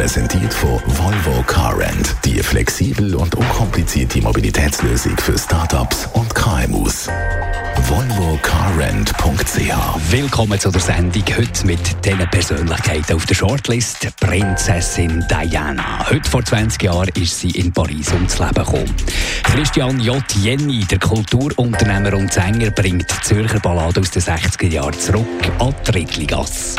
Präsentiert von Volvo Car Rent. Die flexibel und unkomplizierte Mobilitätslösung für Startups und KMUs volvocarrent.ch. Willkommen zu der Sendung heute mit diesen Persönlichkeiten auf der Shortlist. Prinzessin Diana. Heute vor 20 Jahren ist sie in Paris ums Leben gekommen. Christian J. Jenny, der Kulturunternehmer und Sänger, bringt die Zürcher Ballade aus den 60er Jahren zurück an die Rittligasse.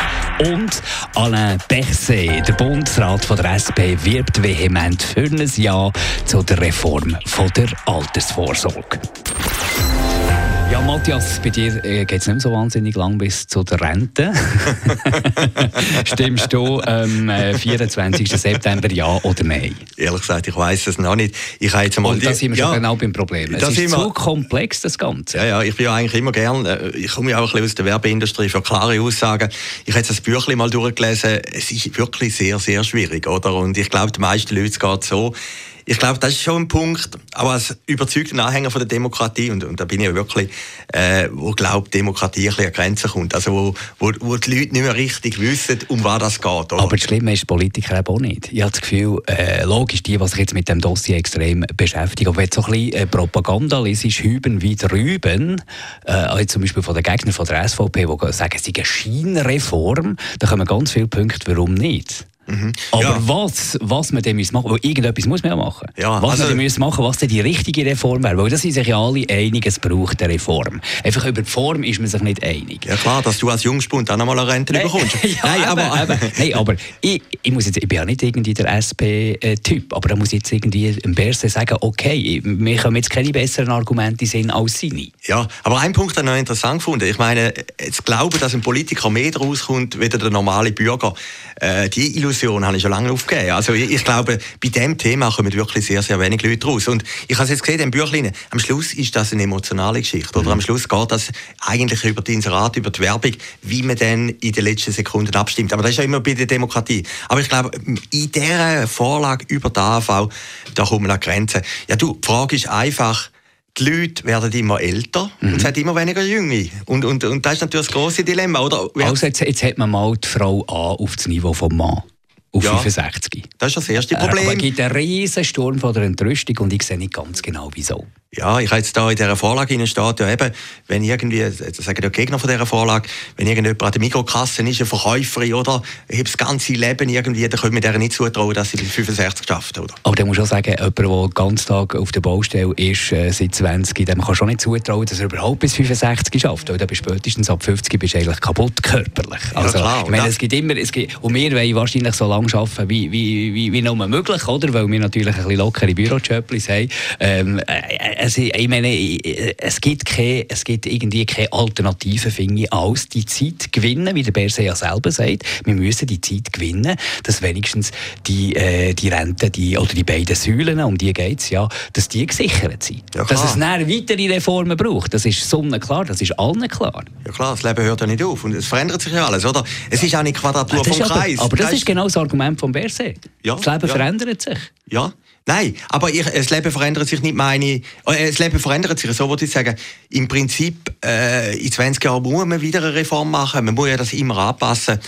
Und Alain Berset, der Bundesrat von der SP, wirbt vehement für ein Ja zu der Reform von der Altersvorsorge. Ja, Matthias, bei dir äh, geht es nicht so wahnsinnig lang bis zu der Rente. Stimmst du am äh, 24. September ja oder nein? Ehrlich gesagt, ich weiß es noch nicht. Ich jetzt einmal Und da sind wir ja, schon genau beim Problem. Es ist zu komplex, das Ganze. Ja, ja, ich bin ja eigentlich immer gern, äh, ich komme ja auch ein bisschen aus der Werbeindustrie für klare Aussagen. Ich habe jetzt das Büchlein mal durchgelesen. Es ist wirklich sehr, sehr schwierig, oder? Und ich glaube, die meisten Leute geht so, ich glaube, das ist schon ein Punkt, aber als überzeugter Anhänger von der Demokratie, und, und da bin ich wirklich, äh, wo glaubt, Demokratie ein bisschen an Grenzen kommt, also wo, wo, wo die Leute nicht mehr richtig wissen, um was das geht. Oder? Aber das Schlimme ist, Politiker eben auch nicht. Ich habe das Gefühl, äh, logisch, die, die sich jetzt mit dem Dossier extrem beschäftigen, aber wenn du so ein bisschen äh, Propaganda liest, hüben wie drüben, äh, zum Beispiel von den Gegnern von der SVP, die sagen, es sei eine Scheinreform, da kommen ganz viele Punkte, warum nicht. Mhm. Aber ja. was, was man dann machen muss, weil irgendetwas muss man ja machen. Ja, was also, man dann machen was denn die richtige Reform wäre, weil das sind sich ja alle einig, es braucht eine Reform. Einfach über die Form ist man sich nicht einig. Ja klar, dass du als Jungspund auch nochmal eine Rente bekommst. ja, Nein, aber, eben, Nein, aber ich, ich, muss jetzt, ich bin ja nicht irgendwie der SP-Typ, aber da muss ich jetzt irgendwie im Berse sagen, okay, wir können jetzt keine besseren Argumente sehen als seine. Ja, aber ein Punkt habe ich noch interessant gefunden. Ich meine, jetzt glauben, dass ein Politiker mehr daraus kommt, wie der normale Bürger. Äh, die Illusion habe ich schon lange aufgegeben. Also ich, ich, glaube, bei diesem Thema kommen wirklich sehr, sehr wenig Leute raus. Und ich habe es jetzt gesehen, im Büchlein, am Schluss ist das eine emotionale Geschichte. Oder mhm. am Schluss geht das eigentlich über die Inserat, über die Werbung, wie man dann in den letzten Sekunden abstimmt. Aber das ist ja immer bei der Demokratie. Aber ich glaube, in dieser Vorlage über die AV, da kommen an Grenzen. Ja, du, die Frage ist einfach, die Leute werden immer älter mhm. und es hat immer weniger Junge. Und, und, und das ist natürlich das große Dilemma. Oder? Also jetzt, jetzt hat man mal die Frau an auf das Niveau vom Mann auf ja, 65. Das ist das erste Problem. Äh, es gibt einen riesen Sturm von der Entrüstung und ich sehe nicht ganz genau, wieso. Ja, ich habe jetzt da in dieser Vorlage steht ja eben, wenn irgendwie, das sagen ja Gegner von dieser Vorlage, wenn irgendjemand an der Mikrokasse ist, eine Verkäuferin, oder, hebt das ganze Leben irgendwie, dann können wir der nicht zutrauen, dass sie bis 65 schafft, oder? Aber dann muss auch sagen, jemand, der den ganzen Tag auf der Baustelle ist, äh, seit 20, dem kann schon nicht zutrauen, dass er überhaupt bis 65 schafft, weil dann bist spätestens ab 50 bist du eigentlich kaputt körperlich. Also, ja, klar. Ich meine, es gibt immer, es gibt, und wir wollen wahrscheinlich so lange arbeiten, wie, wie, wie, wie nur möglich, oder? Weil wir natürlich ein bisschen lockere Bürojobs haben. Ähm, äh, es, ich meine, es gibt, keine, es gibt irgendwie keine Alternative, finde ich, als die Zeit gewinnen, wie der Berse ja selber sagt. Wir müssen die Zeit gewinnen, dass wenigstens die, äh, die Rente die, oder die beiden Säulen, um die geht es ja, dass die gesichert sind. Ja, dass es dann weitere Reformen braucht, das ist sonnenklar, das ist allen klar. Ja klar, das Leben hört ja nicht auf und es verändert sich ja alles, oder? Es ist auch nicht Quadratur vom Kreis. Aber, aber das, ist genau das Argument von Berse. Ja, das Leben ja. verändert sich. Ja, Nein, aber ich, das Leben verändert sich nicht meine. Äh, das Leben verändert sich, so würde ich sagen. Im Prinzip, äh, in 20 Jahren muss man wieder eine Reform machen. Man muss ja das immer anpassen.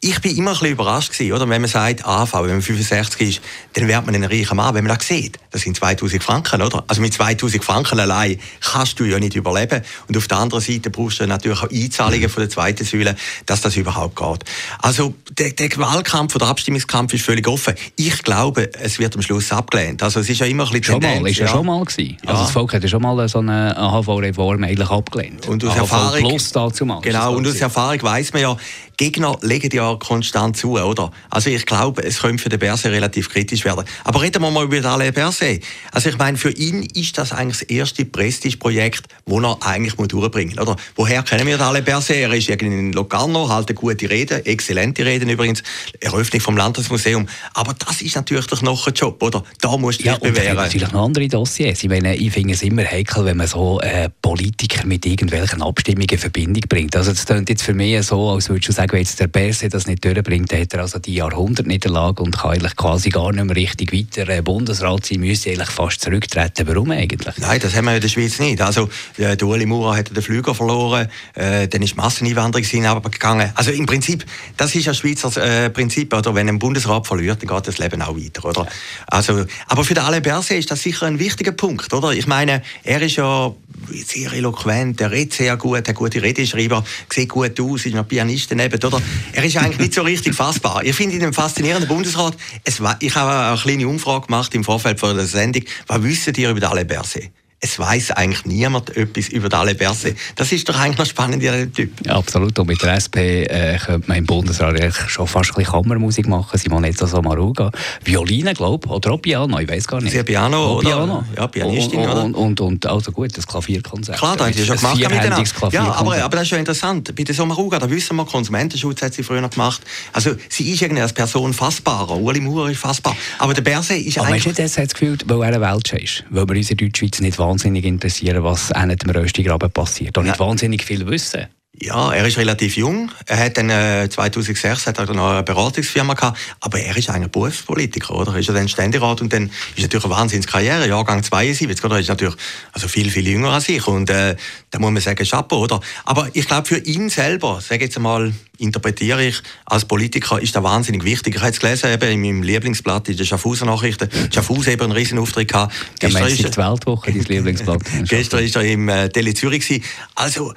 Ich bin immer ein bisschen überrascht gewesen, oder? Wenn man sagt, AV, wenn man 65 ist, dann wird man ein reicher Mann. Wenn man das sieht, das sind 2000 Franken, oder? Also mit 2000 Franken allein kannst du ja nicht überleben. Und auf der anderen Seite brauchst du natürlich auch Einzahlungen von der zweiten Säule, dass das überhaupt geht. Also, der, der Wahlkampf oder Abstimmungskampf ist völlig offen. Ich glaube, es wird am Schluss abgelehnt abgelehnt. Also es ist ja immer ein bisschen schon Tendenz, mal, ist ja, schon mal gewesen. Also das Volk hat ja schon mal so eine AHV-Reform eigentlich abgelehnt. Und aus Erfahrung, Plus dazu mal. Genau, und aus Erfahrung weiss man ja, Gegner legen ja konstant zu, oder? Also ich glaube, es könnte für den Berset relativ kritisch werden. Aber reden wir mal über Alain Berset. Also ich meine, für ihn ist das eigentlich das erste Prestigeprojekt, das er eigentlich durchbringen muss, oder? Woher kennen wir Alain Berset? Er ist irgendwie in Locarno, eine gute Rede, exzellente Reden übrigens, Eröffnung vom Landesmuseum. Aber das ist natürlich doch noch ein Job, oder? Da musst du dich ja, bewähren. Natürlich noch andere Dossiers. Ich meine, ich finde es immer heikel, wenn man so äh, Politiker mit irgendwelchen Abstimmungen in Verbindung bringt. Also das klingt jetzt für mich so, als würdest du sagen, wenn jetzt der Berse das nicht durchbringt, dann hat er also die Jahrhundertniederlage und kann eigentlich quasi gar nicht mehr richtig weiter äh, Bundesrat sein, müsste eigentlich fast zurücktreten. Warum eigentlich? Nein, das haben wir in der Schweiz nicht. Also äh, der Ueli Maurer hat den Flüger verloren, äh, dann ist Masseneinwanderung gegangen. Also im Prinzip, das ist ein Schweizer äh, Prinzip, oder? Wenn ein Bundesrat verliert, dann geht das Leben auch weiter, oder? Also, aber für den Alain Berset ist das sicher ein wichtiger Punkt, oder? Ich meine, er ist ja sehr eloquent, er redet sehr gut, hat gute Redeschreiber, sieht gut aus, ist noch Pianist daneben, oder? Er ist eigentlich nicht so richtig fassbar. Ich finde ihn einen faszinierenden Bundesrat. Es, ich habe eine kleine Umfrage gemacht im Vorfeld von der Sendung. Was wissen ihr über Alain Berset? Es weiß eigentlich niemand etwas über die Alain Berset. Das ist doch eigentlich noch spannend, dieser Typ. Ja, absolut. Und mit der SP äh, könnte man im Bundesrat schon fast ein bisschen Kammermusik machen. Simonetta Sommaruga. Violine, glaube ich, oder auch Piano, ich weiß gar nicht. Sie Piano, oder? Piano. Ja, Pianistin, und? Und, und, und, also gut, das Klavierkonzert. Klar, da haben sie schon gemacht miteinander. Ja, aber, aber das ist schon interessant. Bei der Sommaruga, da wissen wir, Konsumentenschutz hat sie früher noch gemacht. Also sie ist irgendwie als Person fassbarer. Uli Maurer ist fassbar. Aber der Berset ist aber eigentlich... Aber hast du nicht das Gefühl, weil er eine Weltschau ist? Weil wir uns in Deutschschweiz nicht wahnsinnig interessieren interessieren, was einem dem Röstigraben passiert. Und nicht wahnsinnig viel wissen. Ja, er ist relativ jung. Er hat dann äh, 2006 hat er noch eine Beratungsfirma gehabt, aber er ist eigentlich Berufspolitiker, oder? Er ist ja dann Ständerat und dann ist natürlich eine Wahnsinnskarriere, Jahrgang 72, oder? Er ist natürlich also viel viel jünger als ich und äh, da muss man sagen Chapeau, oder? Aber ich glaube für ihn selber, sage jetzt einmal, interpretiere ich als Politiker, ist das wahnsinnig wichtig. Ich habe jetzt gelesen eben in meinem Lieblingsblatt in den Schaffhauser Nachrichten, Schaffhausen eben einen riesen Auftritt gehabt. Gestern ist die Weltwoche, dein Lieblingsblatt. Gestern ist er im äh, Tele Zürich gewesen. Also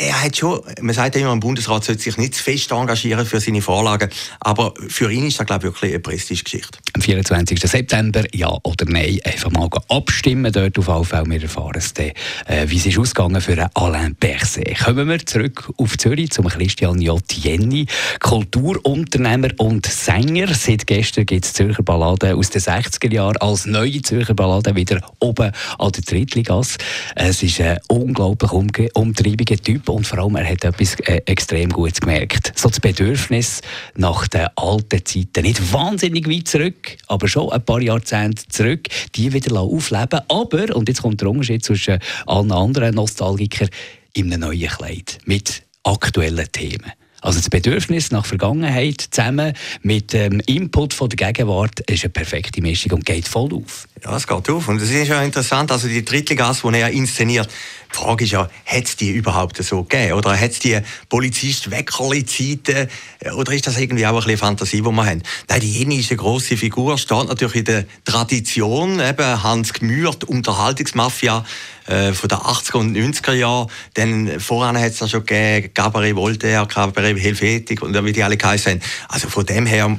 er hat schon, man sagt ja immer, ein Bundesrat sollte sich nicht zu fest engagieren für seine Vorlagen, aber für ihn ist das, glaube ich, wirklich eine Prestigegeschichte. Am 24. September, ja oder nein, einfach mal abstimmen dort auf Fälle. Wir erfahren es dann, äh, wie es ist ausgegangen für Alain Berset. Kommen wir zurück auf Zürich zum Christian J. Jenny, Kulturunternehmer und Sänger. Seit gestern gibt es Zürcher Balladen aus den 60er Jahren als neue Zürcher Balladen wieder oben an der Drittligasse. Es ist ein unglaublich umtriebiger Typ und vor allem, er hat etwas äh, extrem Gutes gemerkt. So das Bedürfnis nach den alten Zeiten, nicht wahnsinnig weit zurück, aber schon ein paar Jahrzehnte zurück, die wieder aufleben Aber, und jetzt kommt der Unterschied zwischen allen anderen Nostalgikern, in einem neuen Kleid, mit aktuellen Themen. Also das Bedürfnis nach Vergangenheit zusammen mit dem Input von der Gegenwart ist eine perfekte Mischung und geht voll auf. Ja, es geht auf. Und es ist ja interessant, also die Drittligas, die er inszeniert, die Frage ist ja, hat es die überhaupt so gegeben? Oder hat es die Polizist-Weckerli-Zeiten? Oder ist das irgendwie auch ein bisschen Fantasie, die wir haben? Nein, die Jenny ist eine grosse Figur, steht natürlich in der Tradition, eben Hans Gmürt, Unterhaltungsmafia äh, von den 80er und 90er Jahren. Dann voran hat es ja schon gegeben, Gabriel Voltaire, Cabaret Helvetik und wie die alle geheißen Also von dem her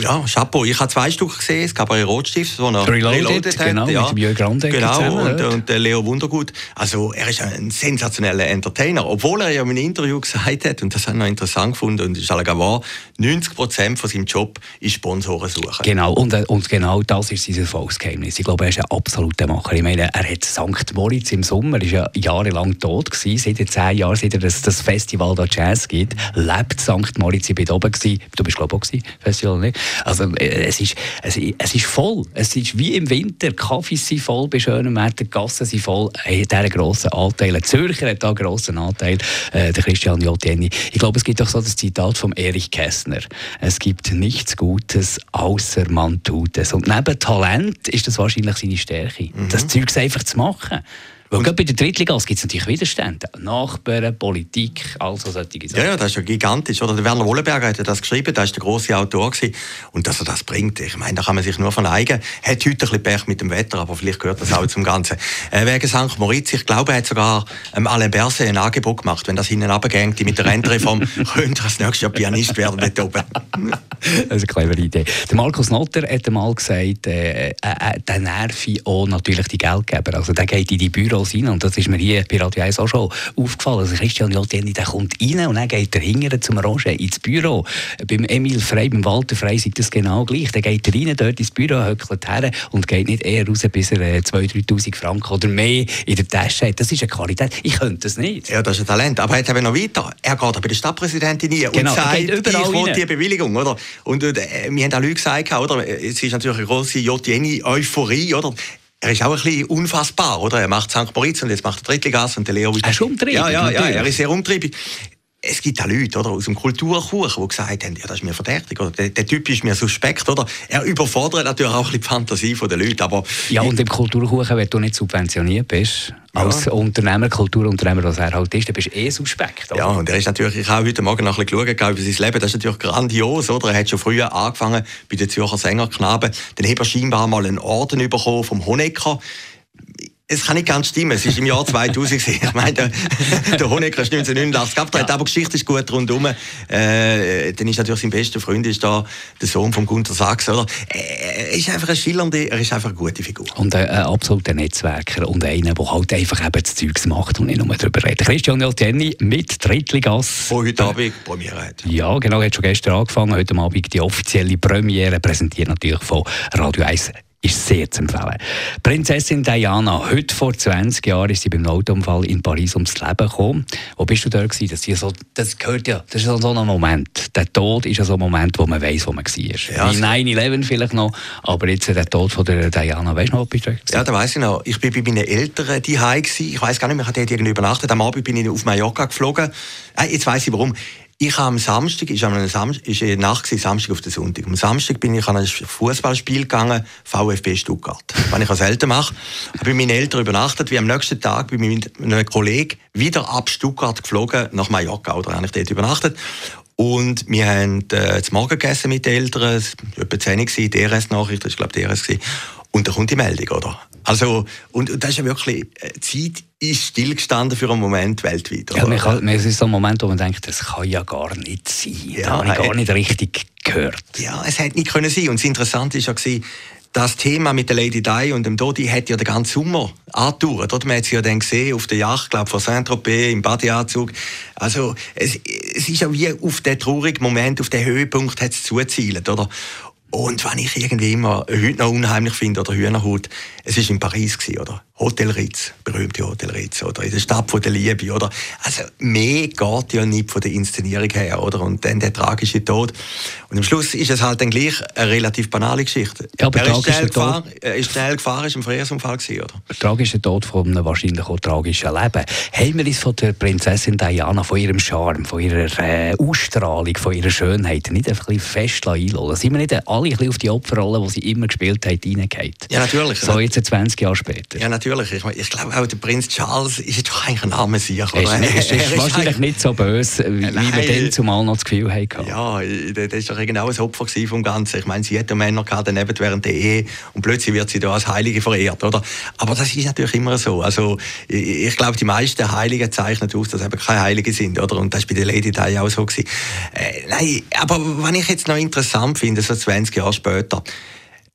ja, Chapeau. Ich habe zwei Stück gesehen. Es gab einen Rotstift, den er Reloaded, Reloaded hat. Genau, ja. mit Jörg Grande Genau, zusammen, und, und, Leo Wundergut. Also er ist ein sensationeller Entertainer. Obwohl er ja in einem Interview gesagt hat, und das habe ich noch interessant gefunden, und das ist auch wahr, 90 Prozent von seinem Job ist Sponsoren suchen. Genau, und, äh, und genau das ist sein Erfolgsgeheimnis. Ich glaube, er ist ein absoluter Macher. Ich meine, er hat St. Moritz im Sommer, ist ja jahrelang tot gewesen, seit zehn Jahren, seit er das, das Festival da Jazz gibt, lebt St. Moritz, ich bin oben gewesen. Du bist glaube ich auch gewesen, Festival, nicht? Also, äh, es, ist, es, es ist voll. Es ist wie im Winter. Kaffees sind voll bei schönem Wetter, die Gassen sind voll. Er hat einen grossen Anteil. Zürcher hat einen grossen Anteil, äh, der Christian Jotieni. Ich glaube, es gibt auch so das Zitat von Erich Kästner. Es gibt nichts Gutes, außer man tut es. Und neben Talent ist das wahrscheinlich seine Stärke. Mhm. Das Zeug einfach zu machen. Weil gerade bei der Drittliga gibt es natürlich Widerstände. Nachbarn, Politik, also solche Sachen. Ja, ja, das ist ja gigantisch. Oder der Werner Wollenberger hat das geschrieben, der war der grosse Autor. Gewesen. Und dass er das bringt, ich meine, da kann man sich nur verneigen. Er hat heute ein bisschen Pech mit dem Wetter, aber vielleicht gehört das auch zum Ganzen. Äh, wegen St. Moritz, ich glaube, er hat sogar ähm, Alain Berset ein Angebot gemacht. Wenn das hinten runtergeht mit der Rentenreform, könnte er das nächste Jahr Pianist werden dort oben. das ist eine clevere Idee. Der Markus Notter hat einmal gesagt, äh, äh, äh, der nervt auch natürlich die Geldgeber. Also der geht in die Büros rein. Und das ist mir hier bei Radio 1 auch schon aufgefallen. Also Christian Jolteni, der kommt rein und dann geht er hinterher zum Roger ins Büro. Beim Emil Frey, beim Walter Frey sieht das genau gleich. Der geht rein dort ins Büro, höckelt her und geht nicht eher raus, bis er 2'000, 3'000 Franken oder mehr in der Tasche hat. Das ist eine Qualität. Ich könnte das nicht. Ja, das ist ein Talent. Aber er hat eben noch weiter. Er geht bei der Stadtpräsidentin rein genau, und sagt, ich will die Bewilligung. Oder? Und äh, wir haben auch Leute gesagt, oder? es ist natürlich eine grosse Jotjeni-Euphorie. Oder? Er ist auch ein bisschen unfassbar, oder? Er macht St. Moritz und jetzt macht er Drittligas und der Leo... Er ist umtriebig. Ja, ja, ja, er ist sehr umtriebig. Es gibt auch Leute oder, aus dem Kulturkuchen, die gesagt haben, ja, das ist mir verdächtig, oder der, der, Typ ist mir suspekt. Oder? Er überfordert natürlich auch ein bisschen die Fantasie der Leute. Aber ja, und im Kulturkuchen, wenn du nicht subventioniert bist, als ja. Unternehmer, Kulturunternehmer, was er halt ist, dann bist du eh suspekt. Oder? Ja, und er ist natürlich, ich habe heute Morgen noch ein bisschen geschaut über sein Leben, das ist natürlich grandios, oder? Er hat schon früher angefangen bei den Zürcher Sängerknaben, dann hat er scheinbar mal einen Orden bekommen vom Honecker es kann nicht ganz stimmen. Es ist im Jahr 2000. ich meine, der, der Honecker ist 1989 abgetreten, ja. aber die Geschichte ist gut rundum. Äh, dann ist natürlich sein bester Freund ist da der Sohn von Gunter Sachs. Oder? Er ist einfach ein schillernde, er ist einfach eine gute Figur. Und ein, ein absoluter Netzwerker und einer, der halt einfach eben das Zeugs macht und nicht nur darüber redet. Christian Neltieni mit Drittligas. Von heute Abend Premiere hat. Ja, genau, er hat schon gestern angefangen. Heute Abend die offizielle Premiere, präsentiert natürlich von Radio 1 ist sehr zu empfehlen. Prinzessin Diana, heute vor 20 Jahren ist sie beim Autounfall in Paris ums Leben gekommen. Wo bist du da gewesen? Das, so, das gehört ja, das ist so ein Moment. Der Tod ist ja so ein Moment, wo man weiß, wo man war. Ja, Wie 9-11 vielleicht noch, aber jetzt der Tod von der Diana, weißt du noch, wo bist du da Ja, da weiß ich noch. Ich bin bei meinen Eltern die Ich weiß gar nicht mehr, ich hatte dort übernachtet. Am Abend bin ich auf Mallorca geflogen. Äh, jetzt weiß ich warum. Ich habe am Samstag, ist am Samstag, ist Nacht gewesen, Samstag auf den Sonntag. Am Samstag bin ich an ein Fußballspiel gegangen, VfB Stuttgart. Was ich als Eltern mache, habe bei meinen Eltern übernachtet, wie am nächsten Tag bei meinem Kollegen wieder ab Stuttgart geflogen nach Mallorca, oder habe ich dort übernachtet. Und wir haben äh, zum Morgen gegessen mit den Eltern, es war etwa 10 Uhr, DRS-Nachricht, das war glaube ich DRS. Gewesen. Und da kommt die Meldung, oder? Also, und, das ist ja wirklich, äh, Zeit ist stillgestanden für einen Moment weltweit. Oder? Ja, man kann, es ist so ein Moment, wo man denkt, das kann ja gar nicht sein. Ja, das habe ich gar nicht richtig gehört. Ja, es hätte nicht können sein. Und das Interessante war ja, das Thema mit der Lady Di und dem Dodi hat ja den ganzen Sommer angedauert. Man hat sie ja dann gesehen auf der Yacht, glaube von Saint-Tropez, im Badeanzug. Also, es, es ist ja wie auf den traurigen Moment, auf den Höhepunkt hat es zuzielt, oder? Und was ich irgendwie immer heute noch unheimlich finde, oder Hühnerhaut, es war in Paris, oder? Hotel Ritz, berühmte Hotel Ritz, oder? In der Stadt von der Liebe, oder? Also, mehr geht ja nicht von der Inszenierung her, oder? Und dann der tragische Tod. Und am Schluss ist es halt dann gleich eine relativ banale Geschichte. Ja, aber er ist schnell, gefahren, er ist schnell gefahren, ist ein Verkehrsunfall gewesen, oder? Der tragische Tod von einem wahrscheinlich auch tragischen Leben. Haben wir uns von der Prinzessin Diana, von ihrem Charme, von ihrer äh, Ausstrahlung, von ihrer Schönheit nicht einfach ein bisschen fest einlassen? Sind wir nicht alle ein bisschen auf die Opferrolle, die sie immer gespielt haben, reingegangen? Ja, natürlich. So jetzt 20 Jahre später. Ja, natürlich. Ich, ich glaube auch, der Prinz Charles ist doch eigentlich ein armer Sieg. Er ist, ist, ist, ist wahrscheinlich nicht so böse, wie Nein, wir dann zumal noch das Gefühl hatten. Ja, das war doch genau ein Opfer vom Ganzen. Ich meine, sie hat Männer gehabt, daneben während der Ehe und plötzlich wird sie da als Heilige verehrt, oder? Aber das ist natürlich immer so. Also, ich, ich glaube, die meisten Heiligen zeichnen aus, dass sie eben keine Heiligen sind, oder? Und das war bei der Lady Di auch so. Gewesen. Äh, nein, aber was ich jetzt noch interessant finde, so 20 Jahre später,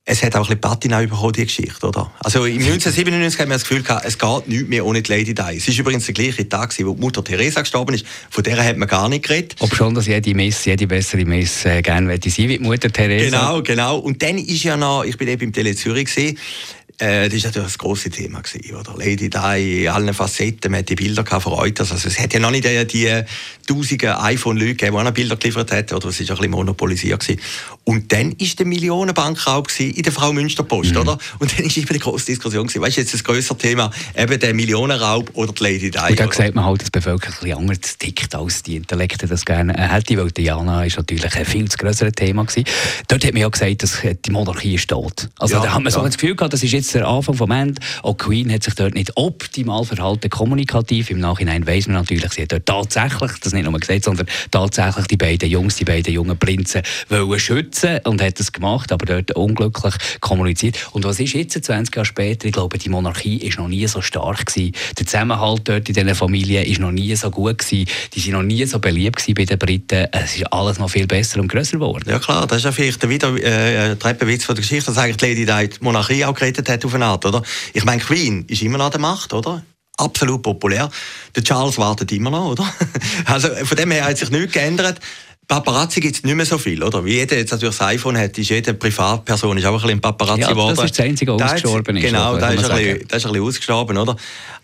es hat auch ein bisschen Patina bekommen, die Geschichte, oder? Also im 1997 haben wir das Gefühl gehabt, es geht nichts mehr ohne die Lady Di. Es ist übrigens der gleiche Tag, wo die Mutter Teresa gestorben ist. Von der hat man gar nicht geredet. Ob schon, dass jede Messe, jede bessere Messe äh, gerne sein wie die Mutter Teresa. Genau, genau. Und dann ist ja noch, ich bin eben im Tele Zürich gesehen, äh, das war natürlich das große Thema. Gewesen, oder? Lady Di in allen Facetten, man hat die Bilder von Reuters. Also es hat ja noch nicht die, die tausenden iPhone-Leute gegeben, die auch Bilder geliefert haben. Oder es war ein bisschen monopolisiert. Gewesen. Und dann war der Millionenbankraub in der Frau Münsterpost, mhm. oder? Und dann war eben die grosse Diskussion. Gewesen. Weißt du, jetzt das größere Thema, eben der Millionenraub oder die Lady Di. Und da sieht man halt, dass die Bevölkerung ein bisschen anders tickt, als die Intellekte das gerne hätte, weil Diana ist natürlich ein viel zu größeres Thema gewesen. Dort hat man ja gesagt, dass die Monarchie ist tot. Also ja, da hat man ja. so das Gefühl gehabt, das ist jetzt der Anfang vom Ende. Auch Queen hat sich dort nicht optimal verhalten, kommunikativ. Im Nachhinein weiß man natürlich, sie hat dort tatsächlich, das nicht nur gesagt, sondern tatsächlich die beiden Jungs, die beiden jungen Prinzen wollen schützen und hat das gemacht, aber dort unglücklich kommuniziert. Und was ist jetzt, 20 Jahre später? Ich glaube, die Monarchie ist noch nie so stark gewesen. Der Zusammenhalt dort in diesen Familien ist noch nie so gut gewesen. Die sind noch nie so beliebt gewesen bei den Briten. Es ist alles noch viel besser und größer geworden. Ja klar, das ist ja vielleicht der wieder äh, Treppenwitz von der Geschichte, dass eigentlich Lady Di die Monarchie auch gerettet hat hat auf eine Art, oder? Ich meine, Queen ist immer noch an der Macht, oder? absolut populär. Der Charles wartet immer noch, oder? Also von dem her hat sich nichts geändert. Paparazzi gibt es nicht mehr so viel, oder? Wie jeder jetzt natürlich das iPhone hat, ist jede Privatperson ist auch ein bisschen Paparazzi ja, geworden. das ist das einzige, was ausgestorben ist. Genau, da ist, ein bisschen, das ist ein bisschen ausgestorben, oder?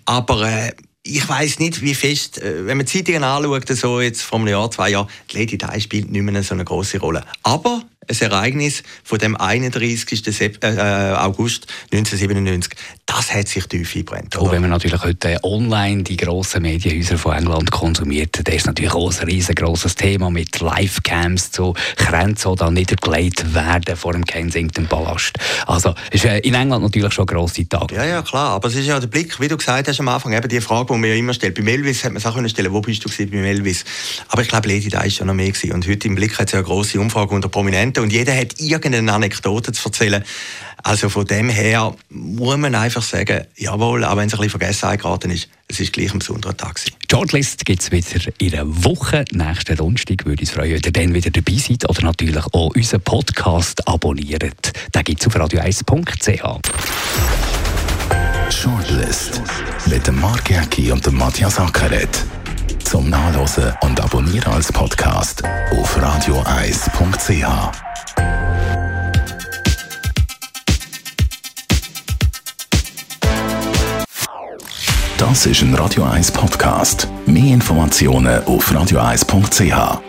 Aber äh, ich weiß nicht, wie fest, äh, wenn man Zeitungen anschaut, so jetzt vor einem Jahr, zwei Jahren, die Lady Di spielt nicht mehr so eine große Rolle. Aber ein Ereignis von dem 31. Äh, August 1997, das hat sich tief eingebrannt. Und wenn man natürlich heute online die grossen Medienhäuser von England konsumiert, dann ist natürlich auch ein riesengroßes Thema mit Livecams zu Grenzen, die dann niedergelegt werden vor dem Kensington Palast. Also ist äh, in England natürlich schon ein grosser Tag. Ja, ja, klar. Aber es ist ja der Blick, wie du gesagt hast am Anfang, eben die Frage, die man ja immer stellt. Bei Elvis hätte man es auch stellen wo bist du bei Elvis? Aber ich glaube, Lady Di war schon noch mehr gewesen. Und heute im Blick hat es ja eine grosse Umfrage unter Prominenten Komponenten und jeder hat irgendeine Anekdote zu erzählen. Also von dem her muss man einfach sagen, jawohl, auch wenn es ein bisschen vergessen geraten ist, es ist gleich ein besonderer Tag gewesen. Shortlist gibt es wieder in einer Woche. Nächsten Donnerstag würde uns freuen, wenn ihr dann wieder dabei seid oder natürlich auch unseren Podcast abonniert. Den gibt es auf radio1.ch. Shortlist mit dem Mark Jäcki und dem Matthias Ackeret zum Nachlesen und Abonnieren als Podcast auf radioeis.ch. Das ist ein Radio 1 Podcast. Mehr Informationen auf radioeis.ch.